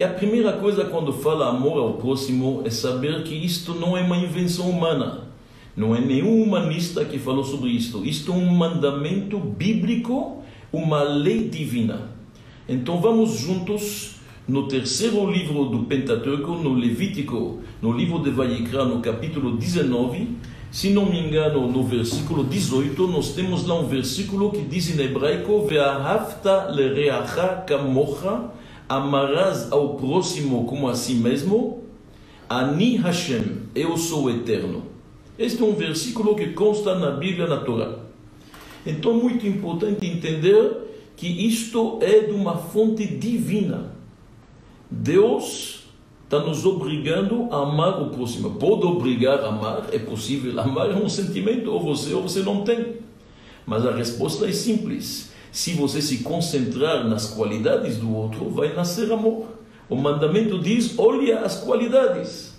E a primeira coisa quando fala amor ao próximo é saber que isto não é uma invenção humana. Não é nenhum humanista que falou sobre isto. Isto é um mandamento bíblico, uma lei divina. Então vamos juntos no terceiro livro do Pentateuco, no Levítico, no livro de Vayikra, no capítulo 19, se não me engano, no versículo 18, nós temos lá um versículo que diz em hebraico: Ve'ahavta lereacha kamocha, amarás ao próximo como a si mesmo. Ani Hashem, eu sou eterno. Este é um versículo que consta na Bíblia, na Torá. Então, muito importante entender que isto é de uma fonte divina. Deus está nos obrigando a amar o próximo. Pode obrigar a amar, é possível. Amar é um sentimento, ou você ou você não tem. Mas a resposta é simples. Se você se concentrar nas qualidades do outro, vai nascer amor. O mandamento diz: olha as qualidades.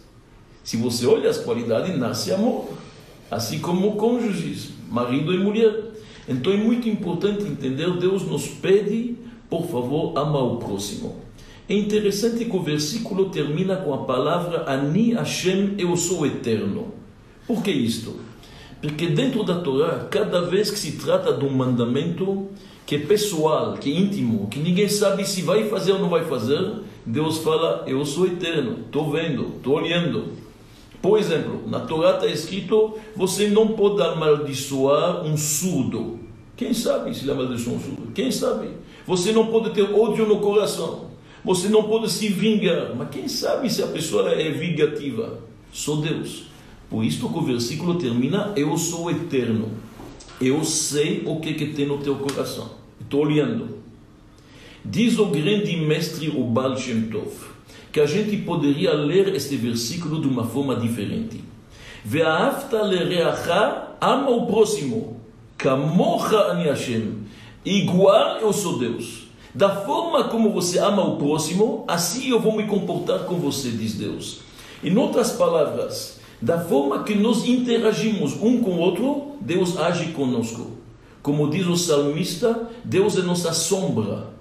Se você olha as qualidades, nasce amor. Assim como cônjuges, marido e mulher. Então é muito importante entender: Deus nos pede, por favor, amar o próximo. É interessante que o versículo termina com a palavra Ani Hashem, eu sou eterno. Por que isto? Porque dentro da Torá, cada vez que se trata de um mandamento que é pessoal, que é íntimo, que ninguém sabe se vai fazer ou não vai fazer, Deus fala: Eu sou eterno, estou vendo, estou olhando. Por exemplo, na Torá está escrito: Você não pode amaldiçoar um surdo. Quem sabe se ele amaldiçoou um surdo? Quem sabe? Você não pode ter ódio no coração. Você não pode se vingar, mas quem sabe se a pessoa é vingativa? Só Deus. Por isso que o versículo termina: Eu sou eterno. Eu sei o que, que tem no teu coração. Estou olhando. Diz o grande mestre o Baal Shem Tov que a gente poderia ler este versículo de uma forma diferente. Ve'ahavta lereacha, ama o próximo. Kamocha ani Hashem. Igual eu sou Deus. Da forma como você ama o próximo, assim eu vou me comportar com você, diz Deus. Em outras palavras, da forma que nós interagimos um com o outro, Deus age conosco. Como diz o salmista, Deus é nossa sombra.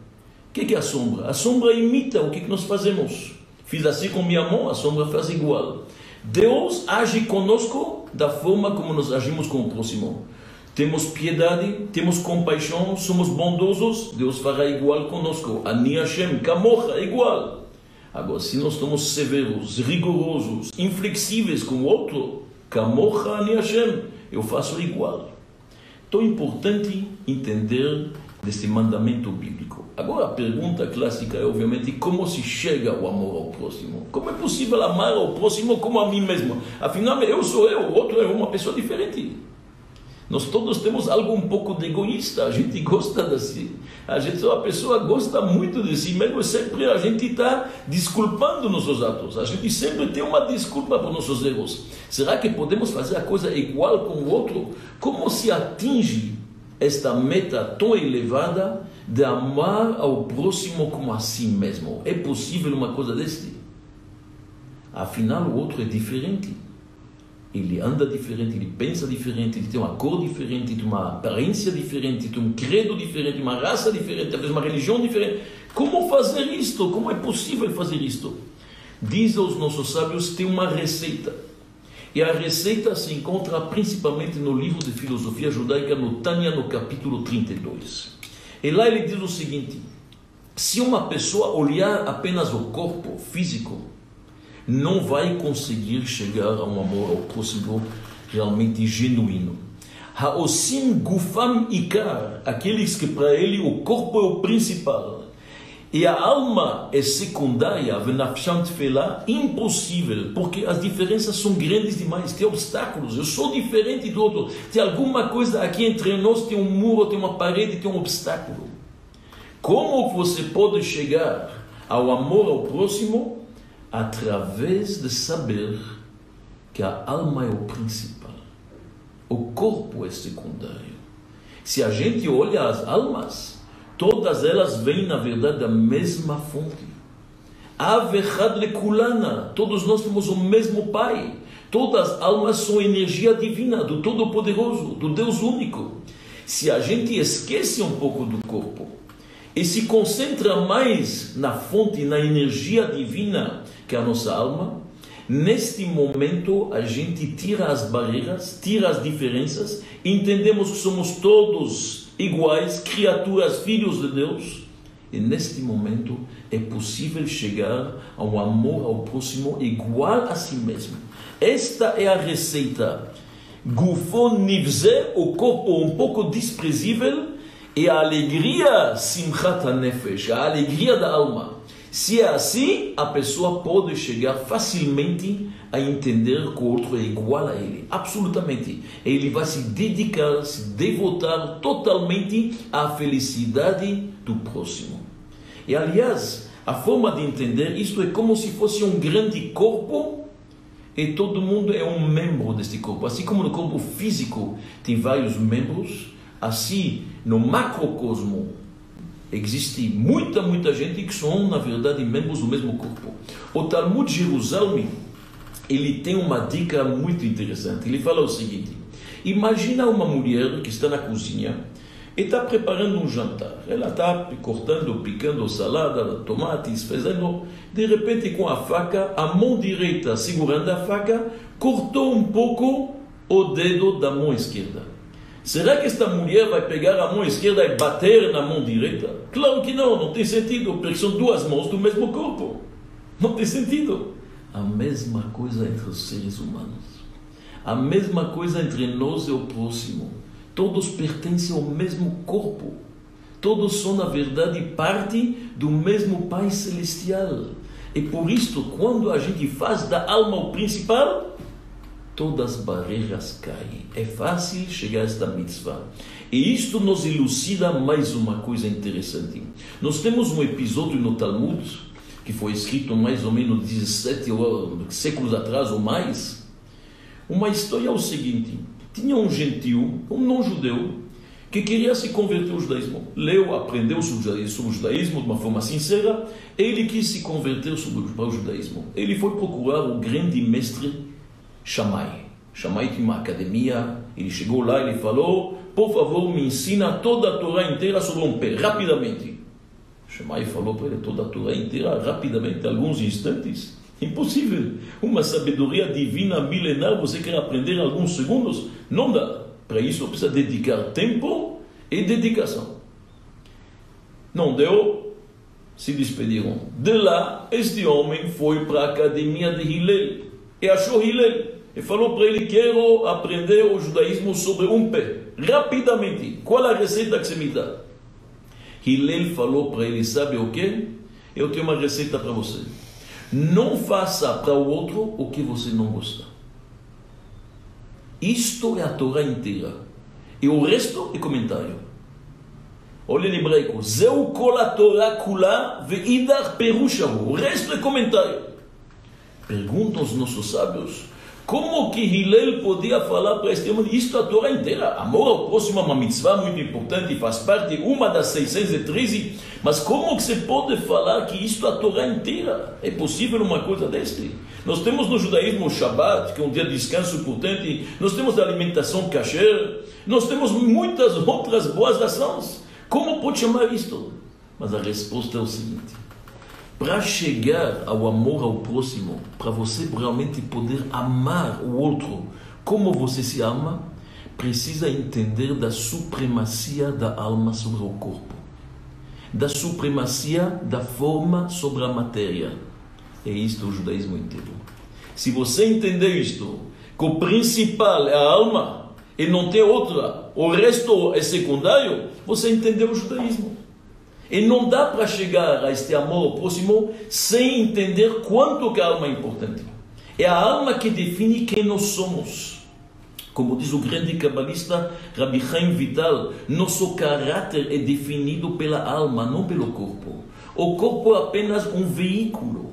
O que é a sombra? A sombra imita o que nós fazemos. Fiz assim com minha mão, a sombra faz igual. Deus age conosco da forma como nós agimos com o próximo temos piedade, temos compaixão, somos bondosos, Deus fará igual conosco. Ani Hashem, Kamocha, igual. Agora, se nós somos severos, rigorosos, inflexíveis com o outro, Kamocha, Ani Hashem, eu faço igual. Então é importante entender desse mandamento bíblico. Agora, a pergunta clássica é, obviamente, como se chega ao amor ao próximo? Como é possível amar ao próximo como a mim mesmo? Afinal, eu sou eu, o outro é uma pessoa diferente. Nós todos temos algo um pouco de egoísta, a gente gosta de si. A gente, a pessoa gosta muito de si mesmo, sempre a gente está desculpando nossos atos. A gente sempre tem uma desculpa por nossos erros. Será que podemos fazer a coisa igual com o outro? Como se atinge esta meta tão elevada de amar ao próximo como a si mesmo? É possível uma coisa desse? Afinal, o outro é diferente ele anda diferente, ele pensa diferente, ele tem uma cor diferente, tem uma aparência diferente, tem um credo diferente, uma raça diferente, talvez uma religião diferente. Como fazer isto? Como é possível fazer isto? Diz aos nossos sábios, tem uma receita. E a receita se encontra principalmente no livro de filosofia judaica, no Tânia, no capítulo 32. E lá ele diz o seguinte: se uma pessoa olhar apenas o corpo físico, não vai conseguir chegar a um amor ao próximo realmente genuíno. Haosim gufam ikar, aqueles que para ele o corpo é o principal e a alma é secundária, venafsham tefela, impossível, porque as diferenças são grandes demais, tem obstáculos, eu sou diferente do outro, tem alguma coisa aqui entre nós, tem um muro, tem uma parede, tem um obstáculo. Como você pode chegar ao amor ao próximo através de saber que a alma é o principal, o corpo é secundário. Se a gente olha as almas, todas elas vêm na verdade da mesma fonte. Avechad lekulana, todos nós temos o mesmo Pai. Todas as almas são energia divina do Todo-Poderoso, do Deus único. Se a gente esquece um pouco do corpo e se concentra mais na fonte, na energia divina que é a nossa alma, neste momento a gente tira as barreiras, tira as diferenças, entendemos que somos todos iguais, criaturas, filhos de Deus, e neste momento é possível chegar ao amor ao próximo igual a si mesmo. Esta é a receita. Gufon nivze, o corpo um pouco desprezível, e a alegria simchat nefesh, a alegria da alma. Se é assim, a pessoa pode chegar facilmente a entender que o outro é igual a ele, absolutamente. Ele vai se dedicar, se devotar totalmente à felicidade do próximo. E aliás, a forma de entender isto é como se fosse um grande corpo e todo mundo é um membro deste corpo. Assim como no corpo físico tem vários membros, assim no macrocosmo existe muita, muita gente que são, na verdade, membros do mesmo corpo. O Talmud Jerusalém, ele tem uma dica muito interessante. Ele fala o seguinte: imagina uma mulher que está na cozinha e está preparando um jantar. Ela está cortando, picando salada, tomates, fazendo. De repente, com a faca, a mão direita segurando a faca, cortou um pouco o dedo da mão esquerda. Será que esta mulher vai pegar a mão esquerda e bater na mão direita? Claro que não, não tem sentido, porque são duas mãos do mesmo corpo. Não tem sentido. A mesma coisa entre os seres humanos. A mesma coisa entre nós e o próximo. Todos pertencem ao mesmo corpo. Todos são, na verdade, parte do mesmo Pai Celestial. E por isso, quando a gente faz da alma o principal, todas as barreiras caem. É fácil chegar a esta mitzvah. E isto nos elucida mais uma coisa interessante. Nós temos um episódio no Talmud, que foi escrito mais ou menos 17 séculos atrás ou mais. Uma história é o seguinte: tinha um gentil, um não-judeu, que queria se converter ao judaísmo. Leu, aprendeu sobre o judaísmo de uma forma sincera, ele quis se converter para o judaísmo. Ele foi procurar o grande mestre Shammai. Shammai tinha uma academia, ele chegou lá e ele falou, por favor me ensina toda a Torá inteira sobre um pé, rapidamente. Shammai falou para ele toda a Torá inteira, rapidamente, alguns instantes. Impossível. Uma sabedoria divina milenar, você quer aprender alguns segundos? Não dá. Para isso precisa dedicar tempo e dedicação. Não deu, se despediram. De lá, este homem foi para a academia de Hillel e achou Hillel. E falou para ele: Quero aprender o judaísmo sobre um pé, rapidamente. Qual a receita que você me dá? Hillel falou para ele: Sabe o que? Eu tenho uma receita para você. Não faça para o outro o que você não gosta. Isto é a Torá inteira. E o resto é comentário. Olha em hebraico. Zeu kol a Torá kula veidar perushahu. O resto é comentário. Perguntam os nossos sábios. Como que Hillel podia falar para este homem? Isto a Torá inteira. Amor ao próximo é uma mitzvah muito importante, faz parte uma das 613. Mas como que você pode falar que isto a Torá inteira? É possível uma coisa deste? Nós temos no judaísmo o Shabbat, que é um dia de descanso importante. Nós temos a alimentação kasher. Nós temos muitas outras boas ações. Como pode chamar isto? Mas a resposta é o seguinte para chegar ao amor ao próximo, para você realmente poder amar o outro como você se ama, precisa entender da supremacia da alma sobre o corpo, da supremacia da forma sobre a matéria. É isto o judaísmo inteiro. Se você entender isto, que o principal é a alma e não tem outra, o resto é secundário, você entendeu o judaísmo. E não dá para chegar a este amor ao próximo sem entender quanto que a alma é importante. É a alma que define quem nós somos. Como diz o grande cabalista Rabbi Chaim Vital, nosso caráter é definido pela alma, não pelo corpo. O corpo é apenas um veículo.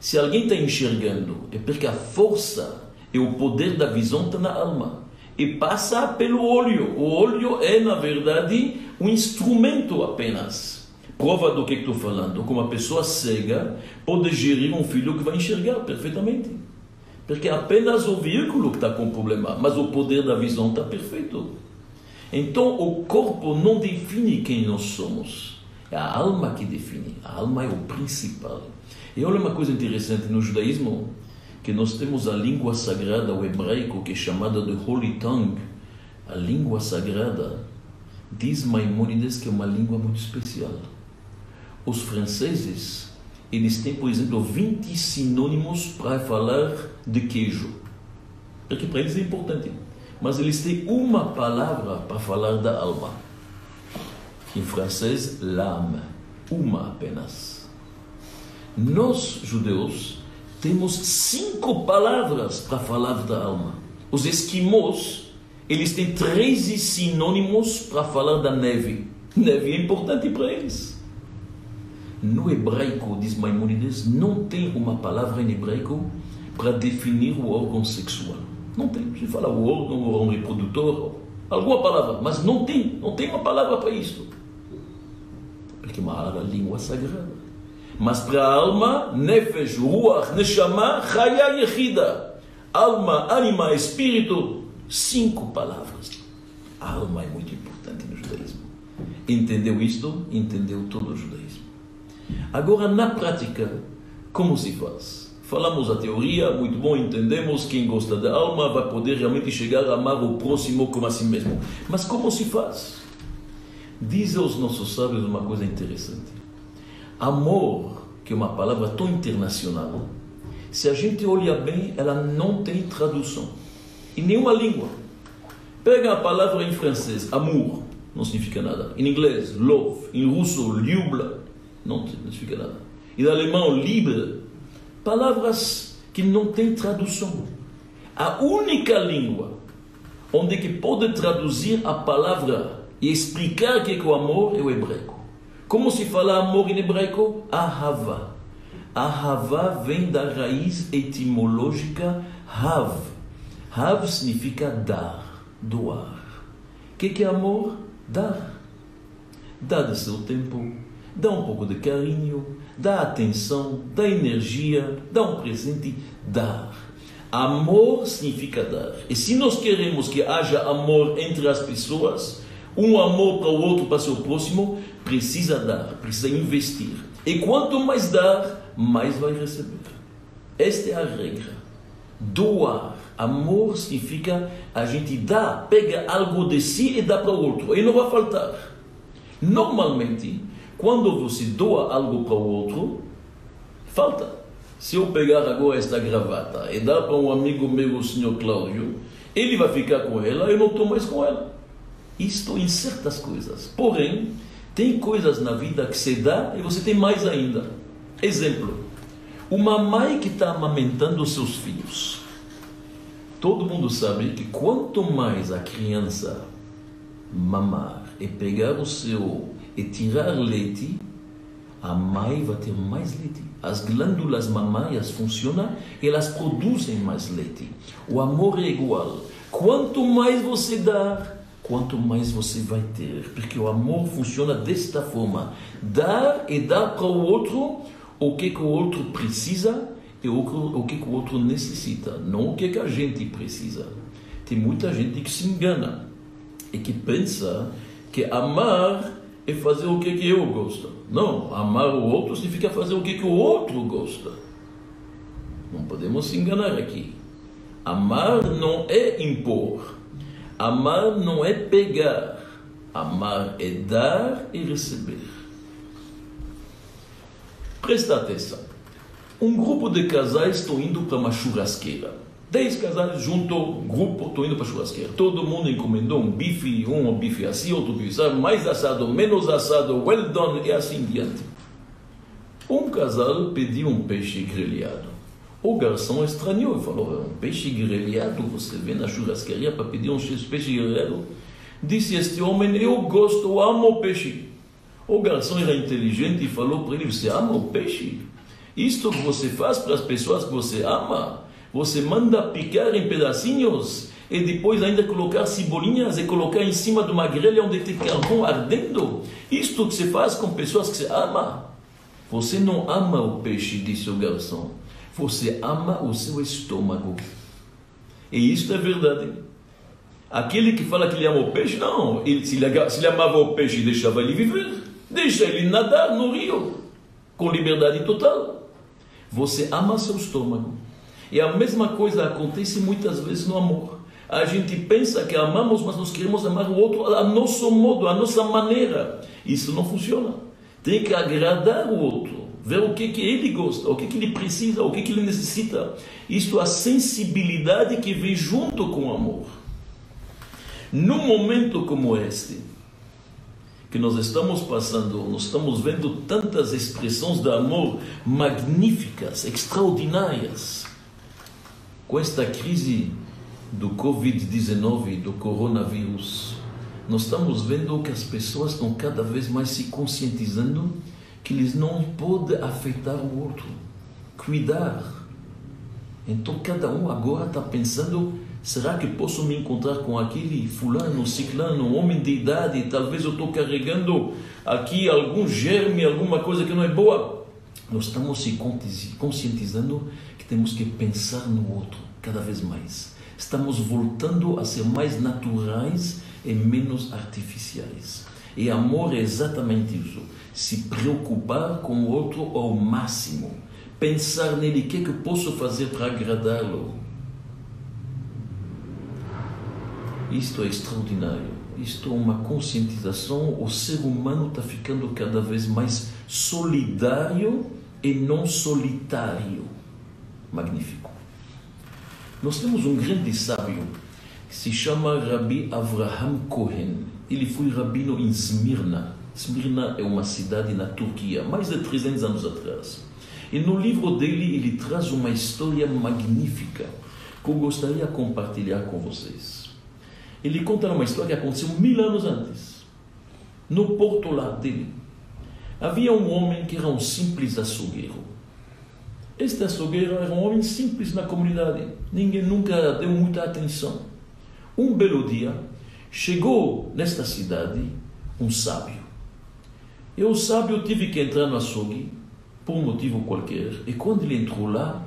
Se alguém está enxergando, é porque a força e o poder da visão está na alma e passa pelo olho. O olho é, na verdade, um instrumento apenas. Prova do que estou falando. Como uma pessoa cega pode gerir um filho que vai enxergar perfeitamente. Porque é apenas o veículo que está com problema, mas o poder da visão está perfeito. Então o corpo não define quem nós somos. É a alma que define. A alma é o principal. E olha uma coisa interessante no judaísmo, que nós temos a língua sagrada, o hebraico, que é chamada de Holy Tongue, a língua sagrada, diz Maimonides que é uma língua muito especial. Os franceses, eles têm, por exemplo, 20 sinônimos para falar de queijo. Porque para eles é importante. Mas eles têm uma palavra para falar da alma. Em francês, l'âme. Uma apenas. Nós, judeus, temos cinco palavras para falar da alma. Os esquimós, eles têm 13 sinônimos para falar da neve. Neve é importante para eles. No hebraico, diz Maimonides, não tem uma palavra em hebraico para definir o órgão sexual. Não tem. Se fala o órgão, o órgão reprodutor, alguma palavra, mas não tem, não tem uma palavra para isso. Porque é uma língua sagrada. Mas para a alma, nefesh, ruach, neshama, chaya yechida. Alma, anima, espírito, cinco palavras. A alma é muito importante no judaísmo. Entendeu isto? Entendeu todo o judaísmo. Agora, na prática, como se faz? Falamos a teoria, muito bom, entendemos. Quem gosta da alma vai poder realmente chegar a amar o próximo como a si mesmo. Mas como se faz? Diz aos nossos sábios uma coisa interessante. Amor, que é uma palavra tão internacional, se a gente olha bem, ela não tem tradução em nenhuma língua. Pega a palavra em francês, amour, não significa nada. Em inglês, love. Em russo, liubla, não significa nada. Em alemão, libre, palavras que não têm tradução. A única língua onde que pode traduzir a palavra e explicar o que é o amor é o hebraico. Como se fala amor em hebraico? Ahava. Ahava vem da raiz etimológica hav. Hav significa dar, doar. O que, que é amor? Dar. Dá de seu tempo, dá um pouco de carinho, dá atenção, dá energia, dá um presente, dar. Amor significa dar. E se nós queremos que haja amor entre as pessoas, um amor para o outro, para o seu próximo, precisa dar, precisa investir. E quanto mais dar, mais vai receber. Esta é a regra. Doar. Amor significa a gente dá, pega algo de si e dá para o outro. E não vai faltar. Normalmente, quando você doa algo para o outro, falta. Se eu pegar agora esta gravata e dar para um amigo meu, o senhor Cláudio, ele vai ficar com ela, eu não estou mais com ela. Isto em certas coisas. Porém, tem coisas na vida que se dá e você tem mais ainda. Exemplo: uma mãe que está amamentando os seus filhos. Todo mundo sabe que quanto mais a criança mamar e pegar o seu e tirar leite, a mãe vai ter mais leite. As glândulas mamárias funcionam elas produzem mais leite. O amor é igual. Quanto mais você dá, quanto mais você vai ter. Porque o amor funciona desta forma: dar e dar para o outro o que, que o outro precisa e o, o que, que o outro necessita, não o que, que a gente precisa. Tem muita gente que se engana e que pensa que amar é fazer o que, que eu gosto. Não, amar o outro significa fazer o que, que o outro gosta. Não podemos se enganar aqui. Amar não é impor. Amar não é pegar. Amar é dar e receber. Presta atenção. Um grupo de casais estão indo para uma churrasqueira. Dez casais junto, grupo, estou indo para churrasqueira. Todo mundo encomendou um bife, um, um bife assim, outro bife assim, mais assado, menos assado, well done e assim diante. Um casal pediu um peixe grelhado. O garçom estranhou e falou: um peixe grelhado? Você vem na churrasqueria para pedir um peixe grelhado? Disse este homem: Eu gosto, eu amo peixe. O garçom era inteligente e falou para ele: Você ama o peixe? Isto que você faz para as pessoas que você ama? Você manda picar em pedacinhos e depois ainda colocar cebolinhas e colocar em cima de uma grelha onde tem carvão ardendo. Isto que você faz com pessoas que você ama. Você não ama o peixe, disse o garçom. Você ama o seu estômago. E isto é verdade. Aquele que fala que ele ama o peixe, não. Ele, se, ele, se ele amava o peixe deixava ele viver, deixa ele nadar no rio com liberdade total. Você ama seu estômago. E a mesma coisa acontece muitas vezes no amor. A gente pensa que amamos, mas nós queremos amar o outro a nosso modo, a nossa maneira. Isso não funciona. Tem que agradar o outro, ver o que, que ele gosta, o que, que ele precisa, o que, que ele necessita. Isto é a sensibilidade que vem junto com o amor. Num momento como este, que nós estamos passando, nós estamos vendo tantas expressões de amor magníficas, extraordinárias. Com esta crise do Covid-19, do coronavírus, nós estamos vendo que as pessoas estão cada vez mais se conscientizando que eles não podem afetar o outro, cuidar. Então cada um agora está pensando Será que posso me encontrar com aquele fulano, ciclano, homem de idade? Talvez eu estou carregando aqui algum germe, alguma coisa que não é boa. Nós estamos se conscientizando que temos que pensar no outro cada vez mais. Estamos voltando a ser mais naturais e menos artificiais. E amor é exatamente isso. Se preocupar com o outro ao máximo. Pensar nele, o que, é que eu posso fazer para agradá-lo Isto é extraordinário. Isto é uma conscientização. O ser humano está ficando cada vez mais solidário e não solitário. Magnífico. Nós temos um grande sábio que se chama Rabbi Avraham Cohen. Ele foi rabino em Smyrna. Smyrna é uma cidade na Turquia, mais de 300 anos atrás. E no livro dele ele traz uma história magnífica que eu gostaria de compartilhar com vocês. Ele conta uma história que aconteceu mil anos antes. No porto lá dele, havia um homem que era um simples açougueiro. Este açougueiro era um homem simples na comunidade. Ninguém nunca deu muita atenção. Um belo dia, chegou nesta cidade um sábio. E o sábio teve que entrar no açougue, por um motivo qualquer. E quando ele entrou lá,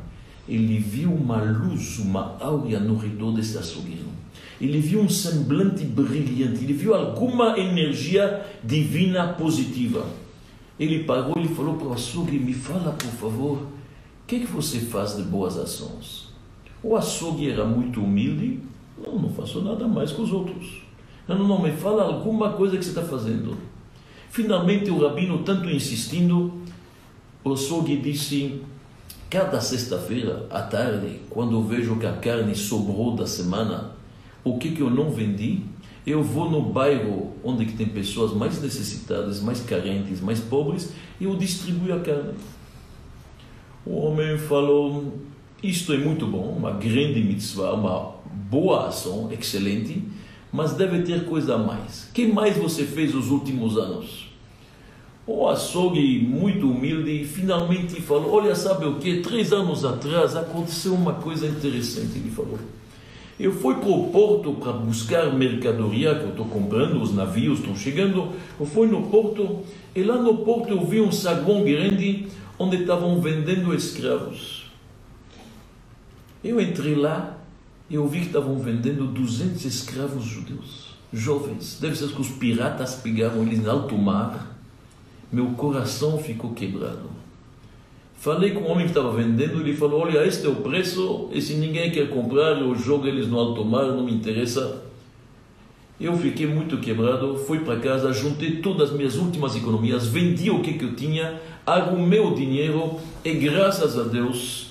ele viu uma luz, uma áurea no redor desse açougueiro ele viu um semblante brilhante, ele viu alguma energia divina positiva. Ele parou e falou para o açougue: Me fala, por favor, o que, que você faz de boas ações? O açougue era muito humilde: Não, não faço nada mais que os outros. Não, não, me fala alguma coisa que você está fazendo. Finalmente, o rabino, tanto insistindo, o açougue disse: Cada sexta-feira à tarde, quando vejo que a carne sobrou da semana, o que, que eu não vendi, eu vou no bairro onde que tem pessoas mais necessitadas, mais carentes, mais pobres, e eu distribuo a carne. O homem falou, isto é muito bom, uma grande mitzvah, uma boa ação, excelente, mas deve ter coisa a mais. Que mais você fez nos últimos anos? O açougue, muito humilde, finalmente falou, olha, sabe o que? Três anos atrás aconteceu uma coisa interessante, ele falou. Eu fui para o porto para buscar mercadoria que eu estou comprando, os navios estão chegando. Eu fui no porto e lá no porto eu vi um saguão grande onde estavam vendendo escravos. Eu entrei lá eu vi que estavam vendendo 200 escravos judeus, jovens. Deve ser que os piratas pegaram eles no alto mar. Meu coração ficou quebrado. Falei com o homem que estava vendendo, ele falou: Olha, este é o preço, e se ninguém quer comprar, eu jogo eles no alto mar, não me interessa. Eu fiquei muito quebrado, fui para casa, juntei todas as minhas últimas economias, vendi o que, que eu tinha, arrumei o dinheiro e graças a Deus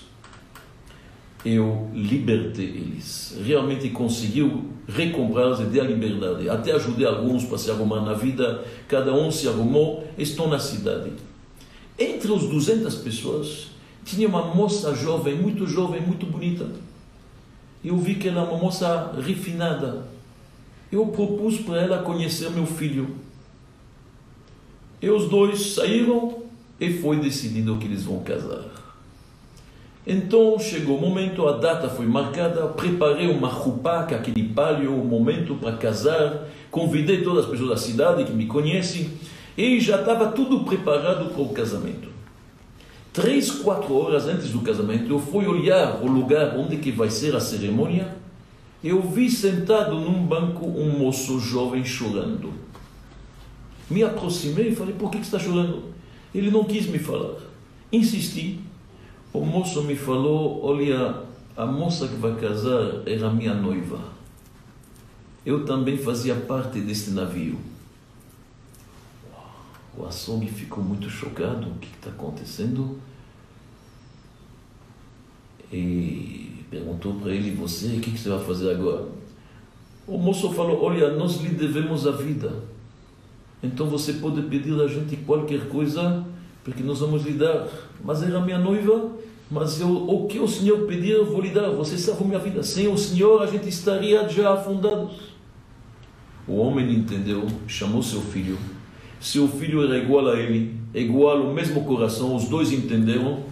eu libertei eles. Realmente conseguiu recomprá-los e dar a liberdade. Até ajudei alguns para se arrumar na vida, cada um se arrumou, estou na cidade. Entre os 200 pessoas, tinha uma moça jovem, muito jovem, muito bonita. Eu vi que ela é uma moça refinada. Eu propus para ela conhecer meu filho. E os dois saíram e foi decidido que eles vão casar. Então chegou o momento, a data foi marcada, preparei uma roupa, aquele palio, o momento para casar, convidei todas as pessoas da cidade que me conhecem e já estava tudo preparado para o casamento. Três, quatro horas antes do casamento, eu fui olhar o lugar onde que vai ser a cerimônia eu vi sentado num banco um moço jovem chorando. Me aproximei e falei: Por que, que está chorando? Ele não quis me falar. Insisti. O moço me falou: Olha, a moça que vai casar era minha noiva. Eu também fazia parte deste navio. O açougue ficou muito chocado. O que está acontecendo? E perguntou para ele: Você, o que, que você vai fazer agora? O moço falou: Olha, nós lhe devemos a vida. Então você pode pedir a gente qualquer coisa, porque nós vamos lhe dar. Mas era minha noiva, mas eu, o que o Senhor pedir, eu vou lhe dar. Você salva minha vida. Sem o Senhor, a gente estaria já afundados. O homem entendeu, chamou seu filho. Seu filho era igual a ele, igual o mesmo coração. Os dois entenderam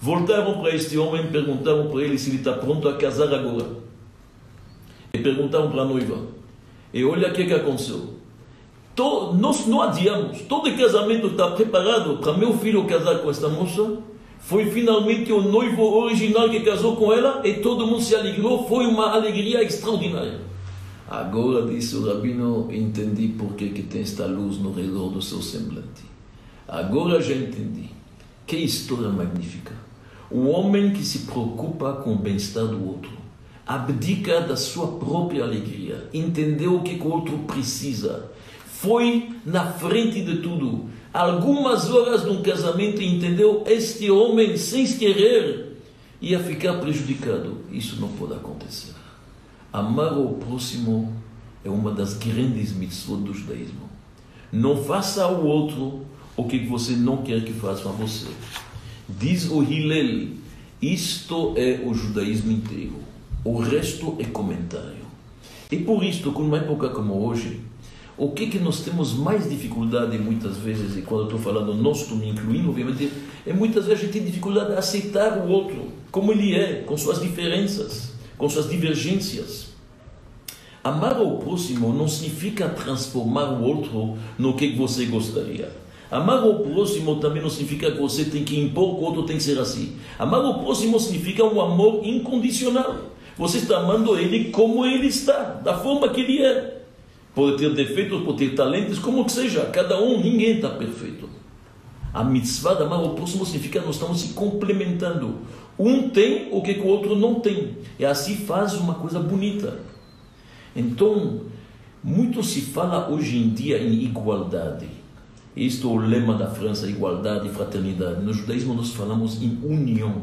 Voltaram para este homem perguntaram para ele se ele está pronto a casar agora. E perguntaram para a noiva. E olha o que, que aconteceu. Todo, nós não adiamos. Todo casamento está preparado para meu filho casar com esta moça. Foi finalmente o noivo original que casou com ela e todo mundo se alegrou. Foi uma alegria extraordinária. Agora, disse o rabino, entendi por que, que tem esta luz no redor do seu semblante. Agora já entendi. Que história magnífica. O homem que se preocupa com o bem-estar do outro abdica da sua própria alegria, entendeu o que o outro precisa, foi na frente de tudo. Algumas horas de um casamento entendeu este homem, sem querer, ia ficar prejudicado. Isso não pode acontecer. Amar o próximo é uma das grandes mitzvot do judaísmo. Não faça ao outro o que você não quer que faça a você. Diz o Hillel, isto é o judaísmo inteiro, o resto é comentário. E por isto, com uma época como hoje, o que que nós temos mais dificuldade muitas vezes, e quando eu estou falando nós, estou me incluindo, obviamente, é muitas vezes a gente tem dificuldade de aceitar o outro, como ele é, com suas diferenças, com suas divergências. Amar o próximo não significa transformar o outro no que você gostaria. Amar o próximo também não significa que você tem que impor que o outro tem que ser assim. Amar o próximo significa um amor incondicional. Você está amando ele como ele está, da forma que ele é. Pode ter defeitos, pode ter talentos, como que seja. Cada um, ninguém está perfeito. A mitzvah de amar o próximo significa nós estamos se complementando. Um tem o que o outro não tem. E assim faz uma coisa bonita. Então, muito se fala hoje em dia em igualdade. Isto é o lema da França, igualdade e fraternidade. No judaísmo nós falamos em união.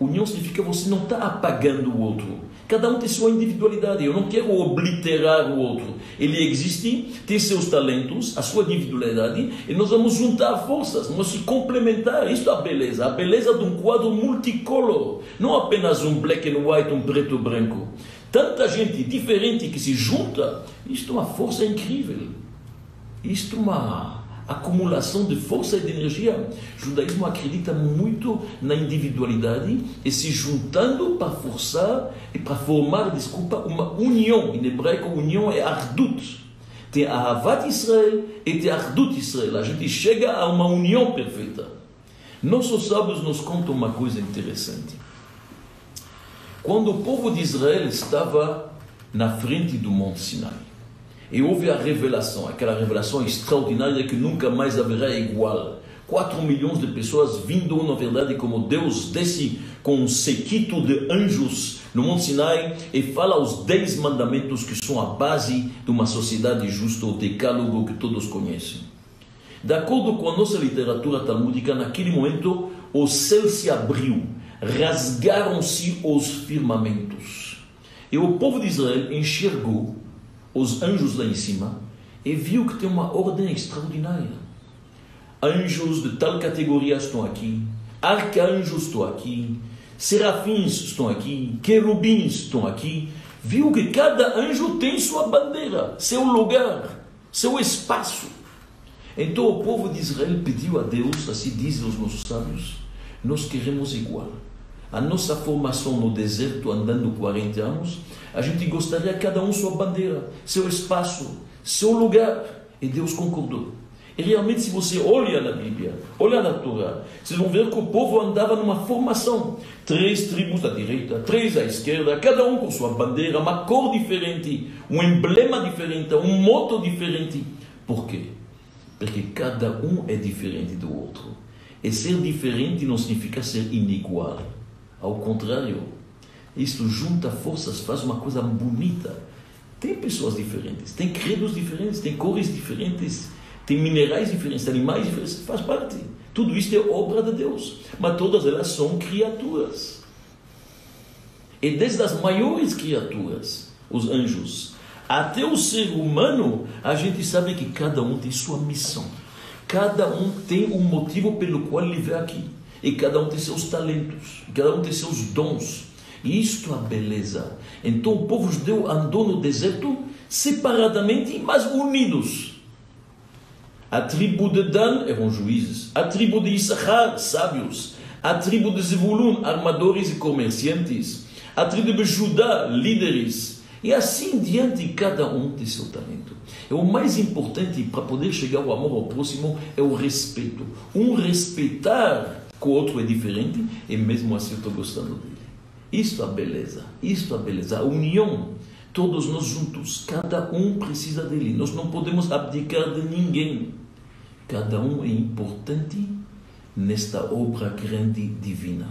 União significa você não está apagando o outro. Cada um tem sua individualidade. Eu não quero obliterar o outro. Ele existe, tem seus talentos, a sua individualidade, e nós vamos juntar forças, vamos se complementar. Isto é a beleza. A beleza de um quadro multicolor. Não apenas um black and white, um preto e branco. Tanta gente diferente que se junta. Isto é uma força incrível. Isto é uma acumulação de força e de energia. O judaísmo acredita muito na individualidade e se juntando para forçar e para formar, desculpa, uma união. Em hebraico, união é ardut. Tem a Havat Israel e tem Ardut Israel. A gente chega a uma união perfeita. Nossos sábios nos contam uma coisa interessante. Quando o povo de Israel estava na frente do Monte Sinai, e houve a revelação, aquela revelação extraordinária que nunca mais haverá igual. 4 milhões de pessoas vindo, na verdade, como Deus desce com um sequito de anjos no Monte Sinai e fala os 10 mandamentos que são a base de uma sociedade justa, o decálogo que todos conhecem. De acordo com a nossa literatura talmúdica, naquele momento o céu se abriu, rasgaram-se os firmamentos. E o povo de Israel enxergou os anjos lá em cima e viu que tem uma ordem extraordinária. Anjos de tal categoria estão aqui, arcanjos estão aqui, serafins estão aqui, querubins estão aqui. Viu que cada anjo tem sua bandeira, seu lugar, seu espaço. Então o povo de Israel pediu a Deus, assim dizem os nossos sábios, nós queremos igual. A nossa formação no deserto, andando 40 anos, a gente gostaria cada um sua bandeira, seu espaço, seu lugar. E Deus concordou. E realmente, se você olha na Bíblia, olha na Torá, vocês vão ver que o povo andava numa formação. Três tribos à direita, três à esquerda, cada um com sua bandeira, uma cor diferente, um emblema diferente, um moto diferente. Por quê? Porque cada um é diferente do outro. E ser diferente não significa ser inigual. Ao contrário, isto junta forças, faz uma coisa bonita. Tem pessoas diferentes, tem credos diferentes, tem cores diferentes, tem minerais diferentes, animais diferentes, faz parte. Tudo isso é obra de Deus, mas todas elas são criaturas. E desde as maiores criaturas, os anjos, até o ser humano, a gente sabe que cada um tem sua missão. Cada um tem um motivo pelo qual ele veio aqui. E cada um tem seus talentos, cada um tem seus dons. E isto é a beleza. Então o povo judeu andou no deserto separadamente, mas unidos. A tribo de Dan eram juízes, a tribo de Issachar, sábios, a tribo de Zebulun, armadores e comerciantes, a tribo de Judá, líderes, e assim diante, cada um tem seu talento. E o mais importante para poder chegar ao amor ao próximo é o respeito. Um respeitar o outro é diferente e mesmo assim eu estou gostando dele. Isto é a beleza, isto é a beleza, a união. Todos nós juntos, cada um precisa dele. Nós não podemos abdicar de ninguém. Cada um é importante nesta obra grande divina.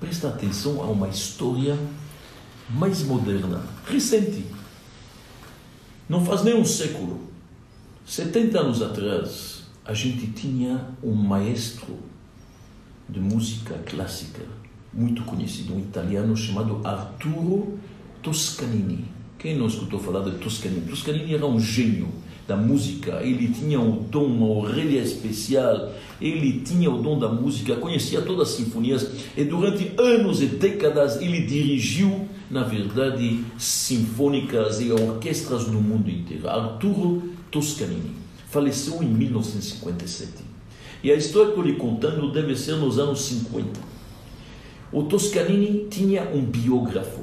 Presta atenção a uma história mais moderna, recente. Não faz nem um século. 70 anos atrás, a gente tinha um maestro de música clássica muito conhecido, um italiano chamado Arturo Toscanini. Quem não escutou falar de Toscanini? Toscanini era um gênio da música, ele tinha o dom, uma orelha especial, ele tinha o dom da música, conhecia todas as sinfonias e durante anos e décadas ele dirigiu, na verdade, sinfônicas e orquestras no mundo inteiro. Arturo Toscanini faleceu em 1957. E a história que eu lhe contando deve ser nos anos 50. O Toscanini tinha um biógrafo,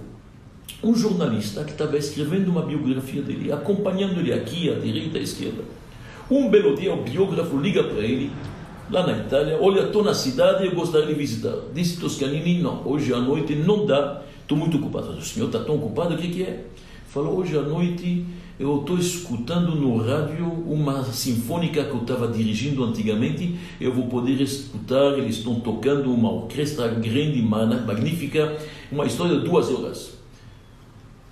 um jornalista que estava escrevendo uma biografia dele, acompanhando ele aqui, à direita, à esquerda. Um belo dia, o biógrafo liga para ele, lá na Itália: Olha, estou na cidade e eu gostaria de visitar. Disse Toscanini: Não, hoje à noite não dá, estou muito ocupado. O senhor está tão ocupado, o que, que é? Falou: Hoje à noite eu estou escutando no rádio uma sinfônica que eu estava dirigindo antigamente. Eu vou poder escutar, eles estão tocando uma orquestra grande, magnífica, uma história de duas horas.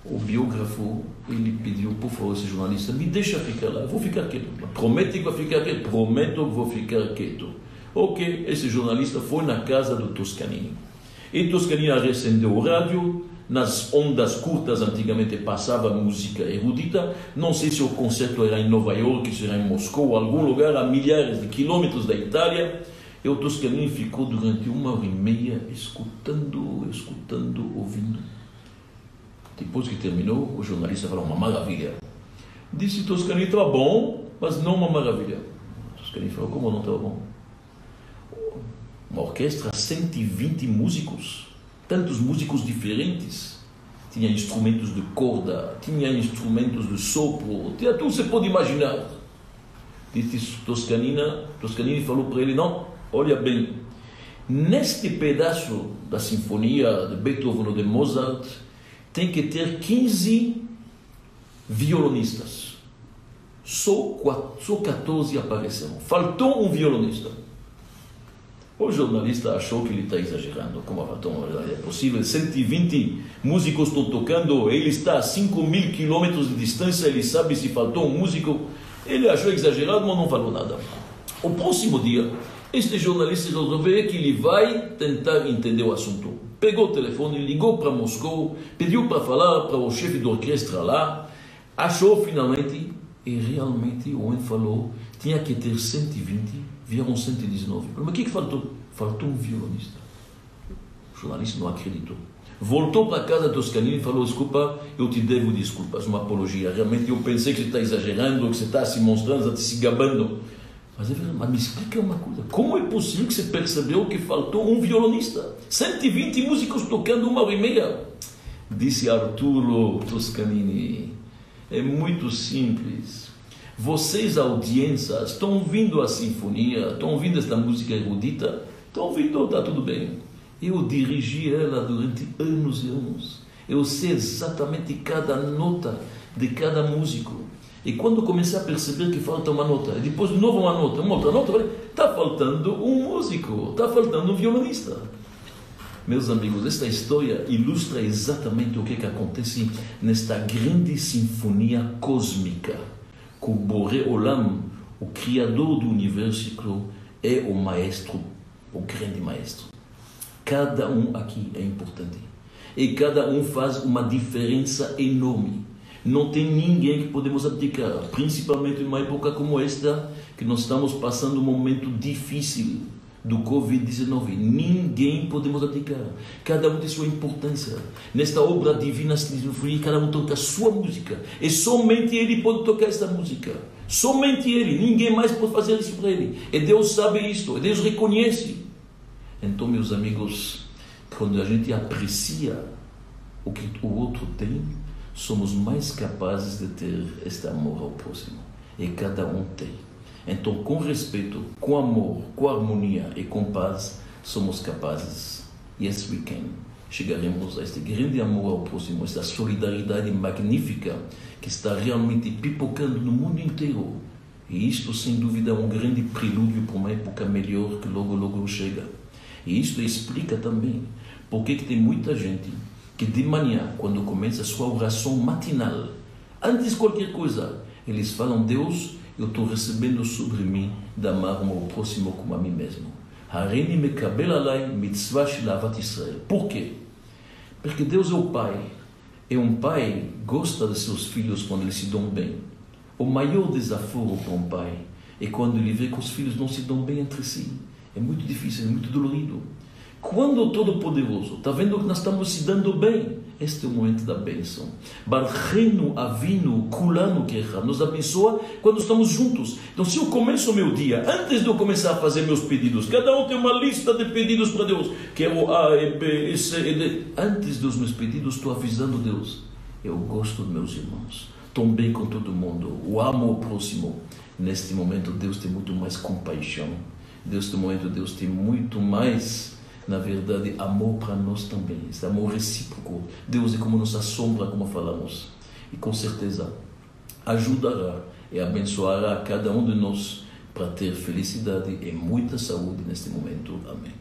O biógrafo, ele pediu, por favor, esse jornalista, me deixa ficar lá, vou ficar quieto. Promete que vai ficar quieto? Prometo que vou ficar quieto. Ok, esse jornalista foi na casa do Toscanini. E Toscanini acendeu o rádio, nas ondas curtas antigamente passava música erudita. Não sei se o concerto era em Nova York, se era em Moscou, algum lugar a milhares de quilômetros da Itália. E o Toscanini ficou durante uma hora e meia escutando, escutando, ouvindo. Depois que terminou, o jornalista falou: Uma maravilha. Disse Toscanini: Estava bom, mas não uma maravilha. Toscanini falou: Como não estava bom? Uma orquestra, 120 músicos tantos músicos diferentes. Tinha instrumentos de corda, tinha instrumentos de sopro, tinha tudo você pode imaginar. Disse Toscanina, Toscanini falou para ele: Não, olha bem, neste pedaço da sinfonia de Beethoven ou de Mozart, tem que ter 15 violonistas. Só, só 14 apareceram. Faltou um violonista. O jornalista achou que ele está exagerando. Como é possível? 120 músicos estão tocando, ele está a 5 mil quilômetros de distância, ele sabe se faltou um músico. Ele achou exagerado, mas não falou nada. O próximo dia, este jornalista resolveu que ele vai tentar entender o assunto. Pegou o telefone, ligou para Moscou, pediu para falar para o chefe de orquestra lá, achou finalmente, e realmente o homem falou, tinha que ter 120 vieram 119. Mas o que, que faltou? Faltou um violonista. O jornalista não acreditou. Voltou para casa Toscanini e falou: Desculpa, eu te devo desculpas, uma apologia. Realmente eu pensei que você está exagerando, que você está se mostrando, está se gabando. Mas, é mas me explica uma coisa: como é possível que você percebeu que faltou um violonista? 120 músicos tocando uma hora e meia. Disse Arturo Toscanini: É muito simples. Vocês, audiência, estão ouvindo a sinfonia, estão ouvindo esta música erudita? Estão ouvindo, está tudo bem. Eu dirigi ela durante anos e anos. Eu sei exatamente cada nota de cada músico. E quando comecei a perceber que falta uma nota, depois de novo uma nota, uma outra nota, está faltando um músico, está faltando um violonista. Meus amigos, esta história ilustra exatamente o que, que acontece nesta grande sinfonia cósmica. Que o Boré Olam, o Criador do universo, é o maestro, o grande maestro. Cada um aqui é importante. E cada um faz uma diferença enorme. Não tem ninguém que podemos abdicar, principalmente numa época como esta, que nós estamos passando um momento difícil do Covid-19. Ninguém podemos abdicar. Cada um tem sua importância. Nesta obra divina, cada um toca a sua música. E somente ele pode tocar esta música. Somente ele. Ninguém mais pode fazer isso para ele. E Deus sabe isto. E Deus reconhece. Então, meus amigos, quando a gente aprecia o que o outro tem, somos mais capazes de ter este amor ao próximo. E cada um tem. Então, com respeito, com amor, com harmonia e com paz, somos capazes, yes we can, chegaremos a este grande amor ao próximo, esta solidariedade magnífica que está realmente pipocando no mundo inteiro. E isto, sem dúvida, é um grande prelúdio para uma época melhor que logo, logo chega. E isto explica também porque que tem muita gente que de manhã, quando começa a sua oração matinal, antes de qualquer coisa, eles falam: Deus, eu estou recebendo sobre mim de amar o meu próximo como a mim mesmo. Harini mekabel alai mitzvah shilavat Israel. Por quê? Porque Deus é o Pai. E um pai gosta de seus filhos quando eles se dão bem. O maior desafio para um pai é quando ele vê que os filhos não se dão bem entre si. É muito difícil, é muito dolorido. Quando o Todo-Poderoso está vendo que nós estamos se dando bem, este é o momento da bênção. Barreno, Avino, Kulano, Kecha, nos abençoa quando estamos juntos. Então, se eu começo o meu dia, antes de eu começar a fazer meus pedidos, cada um tem uma lista de pedidos para Deus. Quero A, E, B, E, C, E, D. Antes dos meus pedidos, estou avisando Deus. Eu gosto dos meus irmãos. Estou bem com todo mundo. O amo o próximo. Neste momento, Deus tem muito mais compaixão. Neste momento, Deus tem muito mais na verdade, amor para nós também, esse amor recíproco. Deus é como nossa sombra, como falamos, e com certeza ajudará e abençoará cada um de nós para ter felicidade e muita saúde neste momento. Amém.